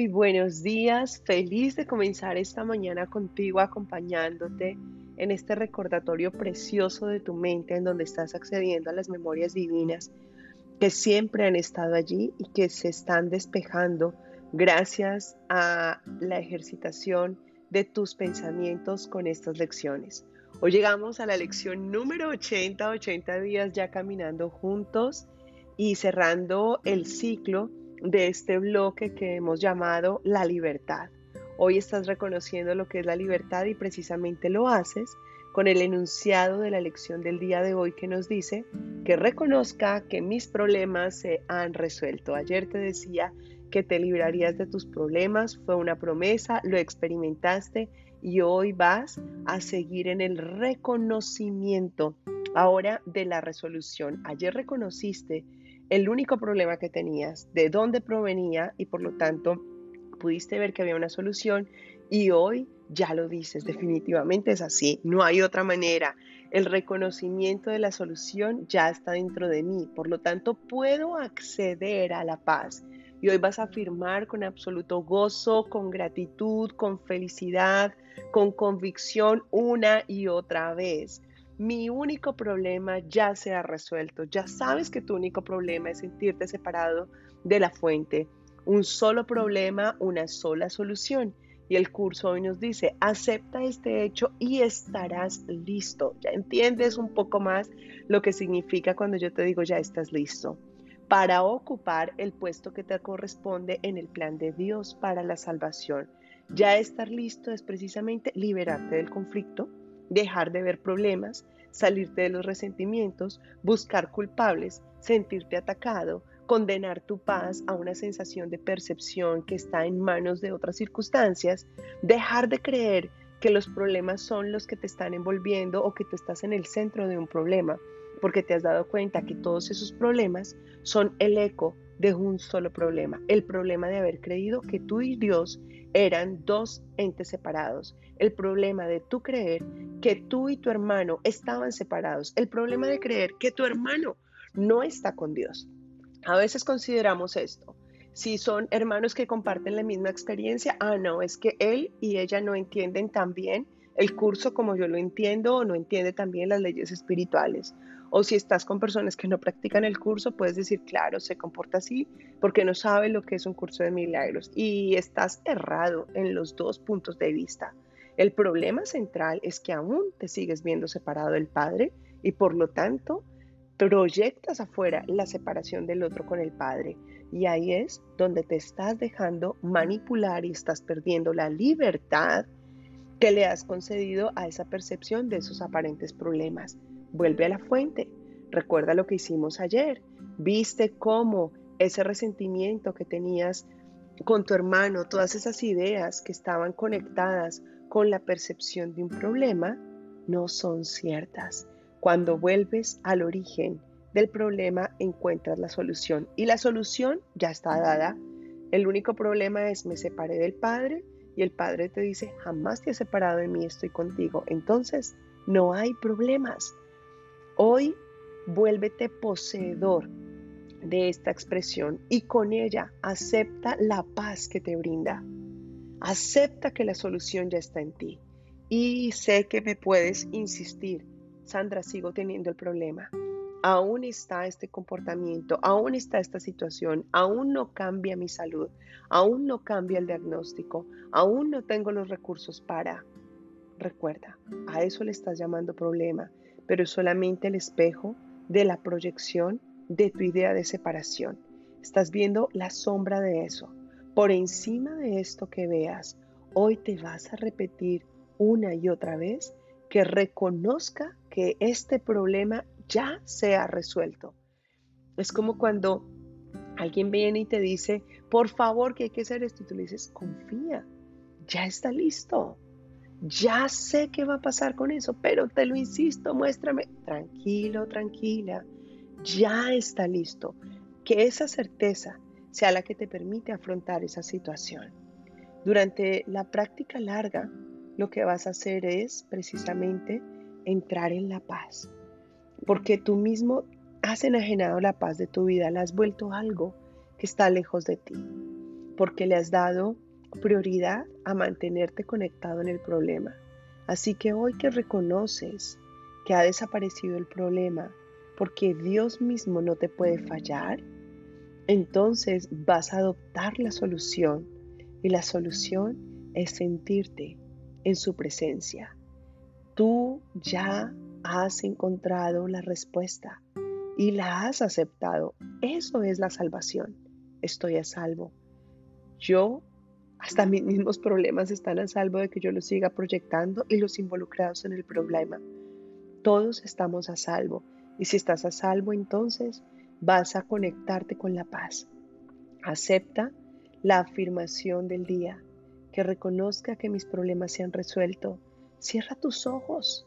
Muy buenos días, feliz de comenzar esta mañana contigo acompañándote en este recordatorio precioso de tu mente en donde estás accediendo a las memorias divinas que siempre han estado allí y que se están despejando gracias a la ejercitación de tus pensamientos con estas lecciones. Hoy llegamos a la lección número 80, 80 días ya caminando juntos y cerrando el ciclo de este bloque que hemos llamado la libertad. Hoy estás reconociendo lo que es la libertad y precisamente lo haces con el enunciado de la lección del día de hoy que nos dice que reconozca que mis problemas se han resuelto. Ayer te decía que te librarías de tus problemas, fue una promesa, lo experimentaste y hoy vas a seguir en el reconocimiento ahora de la resolución. Ayer reconociste el único problema que tenías, de dónde provenía y por lo tanto pudiste ver que había una solución y hoy ya lo dices, definitivamente es así, no hay otra manera. El reconocimiento de la solución ya está dentro de mí, por lo tanto puedo acceder a la paz. Y hoy vas a afirmar con absoluto gozo, con gratitud, con felicidad, con convicción una y otra vez mi único problema ya se ha resuelto. Ya sabes que tu único problema es sentirte separado de la fuente. Un solo problema, una sola solución. Y el curso hoy nos dice, acepta este hecho y estarás listo. Ya entiendes un poco más lo que significa cuando yo te digo ya estás listo para ocupar el puesto que te corresponde en el plan de Dios para la salvación. Ya estar listo es precisamente liberarte del conflicto, dejar de ver problemas, salirte de los resentimientos, buscar culpables, sentirte atacado, condenar tu paz a una sensación de percepción que está en manos de otras circunstancias, dejar de creer que los problemas son los que te están envolviendo o que tú estás en el centro de un problema, porque te has dado cuenta que todos esos problemas son el eco de un solo problema, el problema de haber creído que tú y Dios eran dos entes separados, el problema de tú creer que tú y tu hermano estaban separados, el problema de creer que tu hermano no está con Dios. A veces consideramos esto. Si son hermanos que comparten la misma experiencia, ah, no, es que él y ella no entienden tan bien el curso como yo lo entiendo o no entiende también las leyes espirituales. O si estás con personas que no practican el curso, puedes decir, claro, se comporta así porque no sabe lo que es un curso de milagros. Y estás errado en los dos puntos de vista. El problema central es que aún te sigues viendo separado del Padre y por lo tanto proyectas afuera la separación del otro con el Padre. Y ahí es donde te estás dejando manipular y estás perdiendo la libertad que le has concedido a esa percepción de esos aparentes problemas. Vuelve a la fuente. Recuerda lo que hicimos ayer. Viste cómo ese resentimiento que tenías con tu hermano, todas esas ideas que estaban conectadas con la percepción de un problema, no son ciertas. Cuando vuelves al origen del problema, encuentras la solución. Y la solución ya está dada. El único problema es me separé del Padre y el Padre te dice, jamás te he separado de mí, estoy contigo. Entonces, no hay problemas. Hoy vuélvete poseedor de esta expresión y con ella acepta la paz que te brinda. Acepta que la solución ya está en ti. Y sé que me puedes insistir, Sandra, sigo teniendo el problema. Aún está este comportamiento, aún está esta situación, aún no cambia mi salud, aún no cambia el diagnóstico, aún no tengo los recursos para. Recuerda, a eso le estás llamando problema pero es solamente el espejo de la proyección de tu idea de separación. Estás viendo la sombra de eso. Por encima de esto que veas, hoy te vas a repetir una y otra vez que reconozca que este problema ya se ha resuelto. Es como cuando alguien viene y te dice, por favor, que hay que hacer esto, y tú le dices, confía, ya está listo ya sé qué va a pasar con eso, pero te lo insisto, muéstrame. Tranquilo, tranquila, ya está listo. Que esa certeza sea la que te permite afrontar esa situación. Durante la práctica larga, lo que vas a hacer es precisamente entrar en la paz, porque tú mismo has enajenado la paz de tu vida, la has vuelto algo que está lejos de ti porque le has dado prioridad a mantenerte conectado en el problema. Así que hoy que reconoces que ha desaparecido el problema porque Dios mismo no te puede fallar, entonces vas a adoptar la solución y la solución es sentirte en su presencia. Tú ya has encontrado la respuesta y la has aceptado. Eso es la salvación. Estoy a salvo. Yo, hasta mis mismos problemas están a salvo de que yo los siga proyectando y los involucrados en el problema. Todos estamos a salvo. Y si estás a salvo, entonces vas a conectarte con la paz. Acepta la afirmación del día, que reconozca que mis problemas se han resuelto. Cierra tus ojos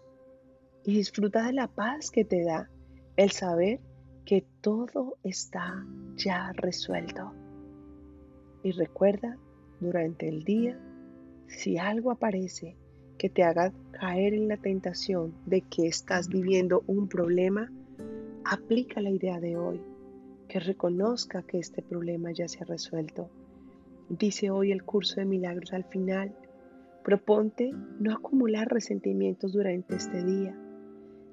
y disfruta de la paz que te da el saber que todo está ya resuelto. Y recuerda durante el día, si algo aparece que te haga caer en la tentación de que estás viviendo un problema, aplica la idea de hoy, que reconozca que este problema ya se ha resuelto. Dice hoy el curso de milagros al final, proponte no acumular resentimientos durante este día,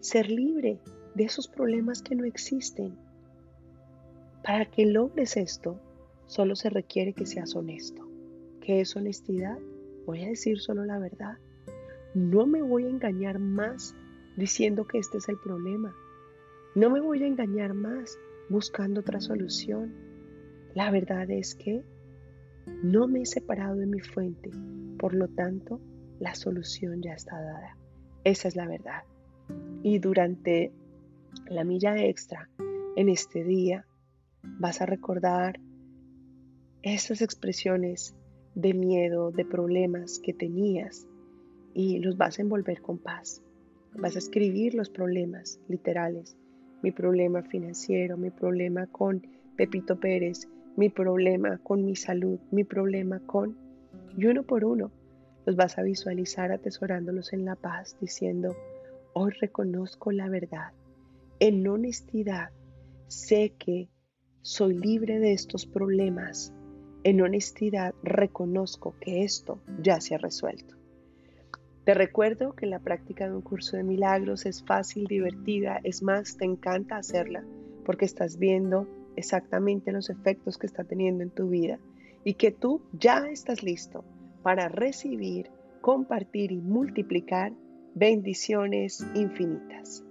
ser libre de esos problemas que no existen. Para que logres esto, solo se requiere que seas honesto. ¿Qué es honestidad? Voy a decir solo la verdad. No me voy a engañar más diciendo que este es el problema. No me voy a engañar más buscando otra solución. La verdad es que no me he separado de mi fuente, por lo tanto, la solución ya está dada. Esa es la verdad. Y durante la milla extra en este día, vas a recordar esas expresiones de miedo, de problemas que tenías y los vas a envolver con paz. Vas a escribir los problemas literales, mi problema financiero, mi problema con Pepito Pérez, mi problema con mi salud, mi problema con... Y uno por uno los vas a visualizar atesorándolos en la paz, diciendo, hoy reconozco la verdad. En honestidad sé que soy libre de estos problemas. En honestidad reconozco que esto ya se ha resuelto. Te recuerdo que la práctica de un curso de milagros es fácil, divertida, es más, te encanta hacerla porque estás viendo exactamente los efectos que está teniendo en tu vida y que tú ya estás listo para recibir, compartir y multiplicar bendiciones infinitas.